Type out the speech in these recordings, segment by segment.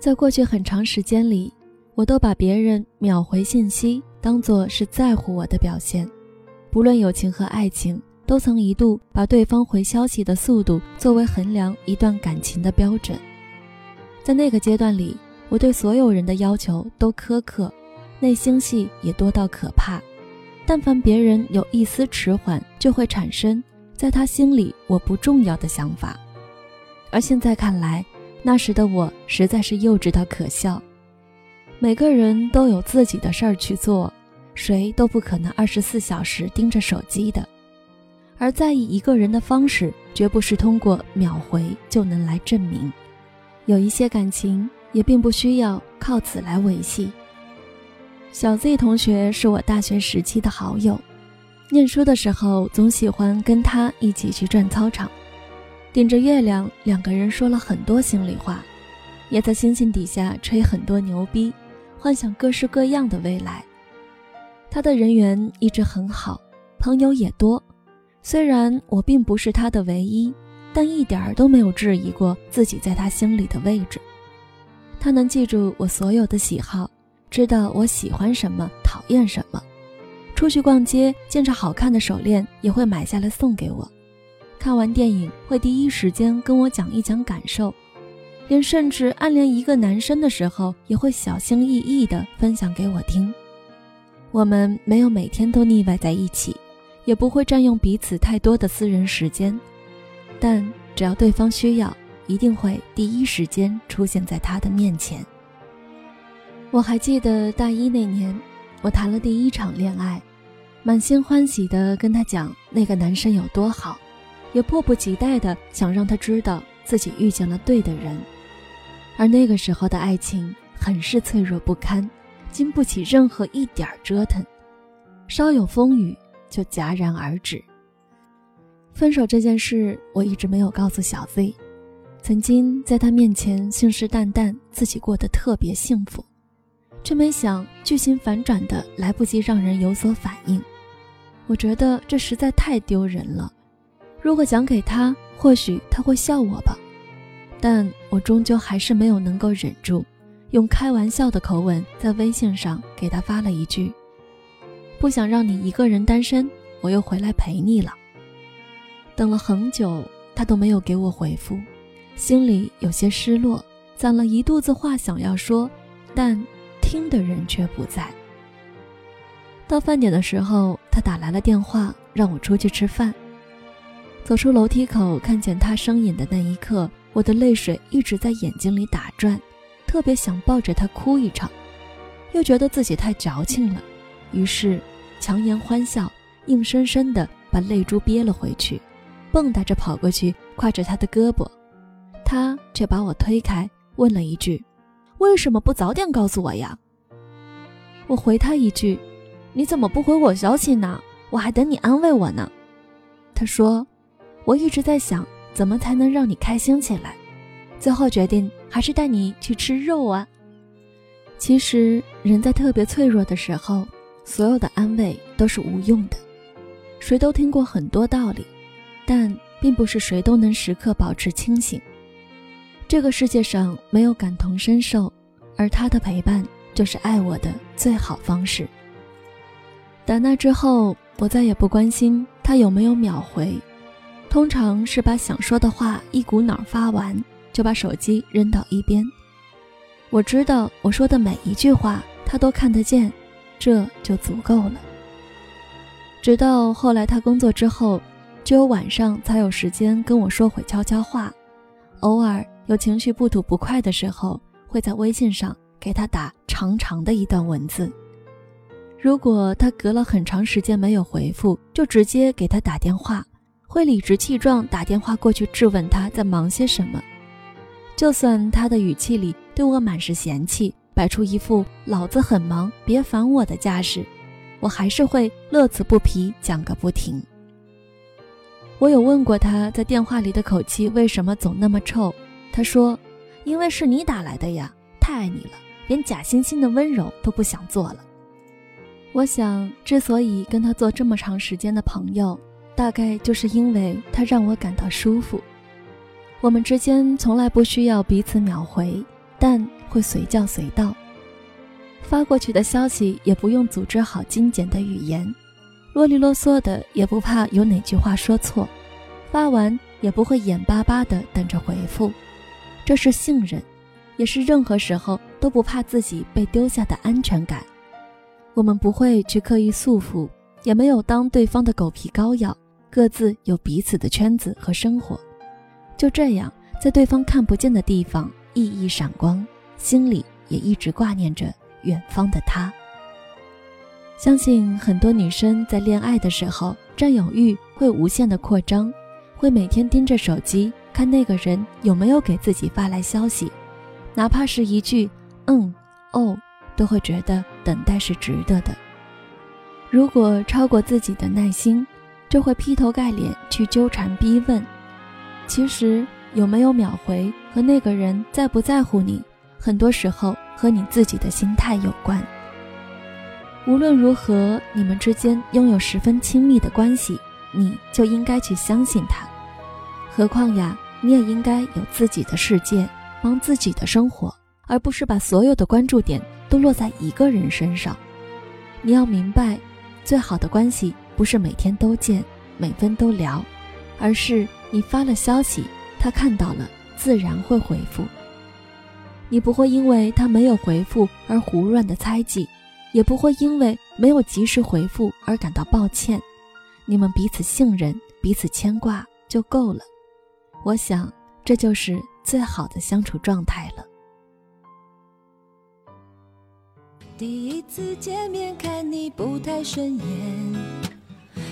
在过去很长时间里，我都把别人秒回信息当作是在乎我的表现，不论友情和爱情，都曾一度把对方回消息的速度作为衡量一段感情的标准。在那个阶段里，我对所有人的要求都苛刻，内心戏也多到可怕。但凡别人有一丝迟缓，就会产生在他心里我不重要的想法。而现在看来，那时的我实在是幼稚到可笑。每个人都有自己的事儿去做，谁都不可能二十四小时盯着手机的。而在意一个人的方式，绝不是通过秒回就能来证明。有一些感情也并不需要靠此来维系。小 Z 同学是我大学时期的好友，念书的时候总喜欢跟他一起去转操场。顶着月亮，两个人说了很多心里话，也在星星底下吹很多牛逼，幻想各式各样的未来。他的人缘一直很好，朋友也多。虽然我并不是他的唯一，但一点儿都没有质疑过自己在他心里的位置。他能记住我所有的喜好，知道我喜欢什么，讨厌什么。出去逛街，见着好看的手链，也会买下来送给我。看完电影会第一时间跟我讲一讲感受，连甚至暗恋一个男生的时候也会小心翼翼地分享给我听。我们没有每天都腻歪在一起，也不会占用彼此太多的私人时间，但只要对方需要，一定会第一时间出现在他的面前。我还记得大一那年，我谈了第一场恋爱，满心欢喜地跟他讲那个男生有多好。也迫不及待地想让他知道自己遇见了对的人，而那个时候的爱情很是脆弱不堪，经不起任何一点折腾，稍有风雨就戛然而止。分手这件事我一直没有告诉小 Z，曾经在他面前信誓旦旦自己过得特别幸福，却没想剧情反转的来不及让人有所反应。我觉得这实在太丢人了。如果讲给他，或许他会笑我吧，但我终究还是没有能够忍住，用开玩笑的口吻在微信上给他发了一句：“不想让你一个人单身，我又回来陪你了。”等了很久，他都没有给我回复，心里有些失落，攒了一肚子话想要说，但听的人却不在。到饭点的时候，他打来了电话，让我出去吃饭。走出楼梯口，看见他身影的那一刻，我的泪水一直在眼睛里打转，特别想抱着他哭一场，又觉得自己太矫情了，于是强颜欢笑，硬生生的把泪珠憋了回去，蹦跶着跑过去，挎着他的胳膊，他却把我推开，问了一句：“为什么不早点告诉我呀？”我回他一句：“你怎么不回我消息呢？我还等你安慰我呢。”他说。我一直在想，怎么才能让你开心起来？最后决定还是带你去吃肉啊。其实，人在特别脆弱的时候，所有的安慰都是无用的。谁都听过很多道理，但并不是谁都能时刻保持清醒。这个世界上没有感同身受，而他的陪伴就是爱我的最好方式。打那之后，我再也不关心他有没有秒回。通常是把想说的话一股脑发完，就把手机扔到一边。我知道我说的每一句话他都看得见，这就足够了。直到后来他工作之后，只有晚上才有时间跟我说会悄悄话。偶尔有情绪不吐不快的时候，会在微信上给他打长长的一段文字。如果他隔了很长时间没有回复，就直接给他打电话。会理直气壮打电话过去质问他在忙些什么，就算他的语气里对我满是嫌弃，摆出一副老子很忙，别烦我的架势，我还是会乐此不疲讲个不停。我有问过他在电话里的口气为什么总那么臭，他说：“因为是你打来的呀，太爱你了，连假惺惺的温柔都不想做了。”我想，之所以跟他做这么长时间的朋友。大概就是因为他让我感到舒服，我们之间从来不需要彼此秒回，但会随叫随到。发过去的消息也不用组织好精简的语言，啰里啰嗦的也不怕有哪句话说错，发完也不会眼巴巴的等着回复。这是信任，也是任何时候都不怕自己被丢下的安全感。我们不会去刻意束缚，也没有当对方的狗皮膏药，各自有彼此的圈子和生活。就这样，在对方看不见的地方熠熠闪光，心里也一直挂念着。远方的他，相信很多女生在恋爱的时候，占有欲会无限的扩张，会每天盯着手机看那个人有没有给自己发来消息，哪怕是一句“嗯”“哦”，都会觉得等待是值得的。如果超过自己的耐心，就会劈头盖脸去纠缠逼问。其实有没有秒回和那个人在不在乎你，很多时候。和你自己的心态有关。无论如何，你们之间拥有十分亲密的关系，你就应该去相信他。何况呀，你也应该有自己的世界，忙自己的生活，而不是把所有的关注点都落在一个人身上。你要明白，最好的关系不是每天都见，每分都聊，而是你发了消息，他看到了，自然会回复。你不会因为他没有回复而胡乱的猜忌，也不会因为没有及时回复而感到抱歉。你们彼此信任，彼此牵挂就够了。我想，这就是最好的相处状态了。第一次见面看你不太顺眼。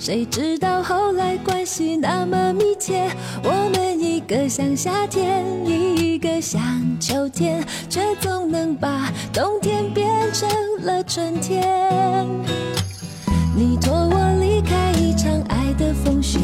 谁知道后来关系那么密切，我们一个像夏天，一个像秋天，却总能把冬天变成了春天。你托我离开一场爱的风雪，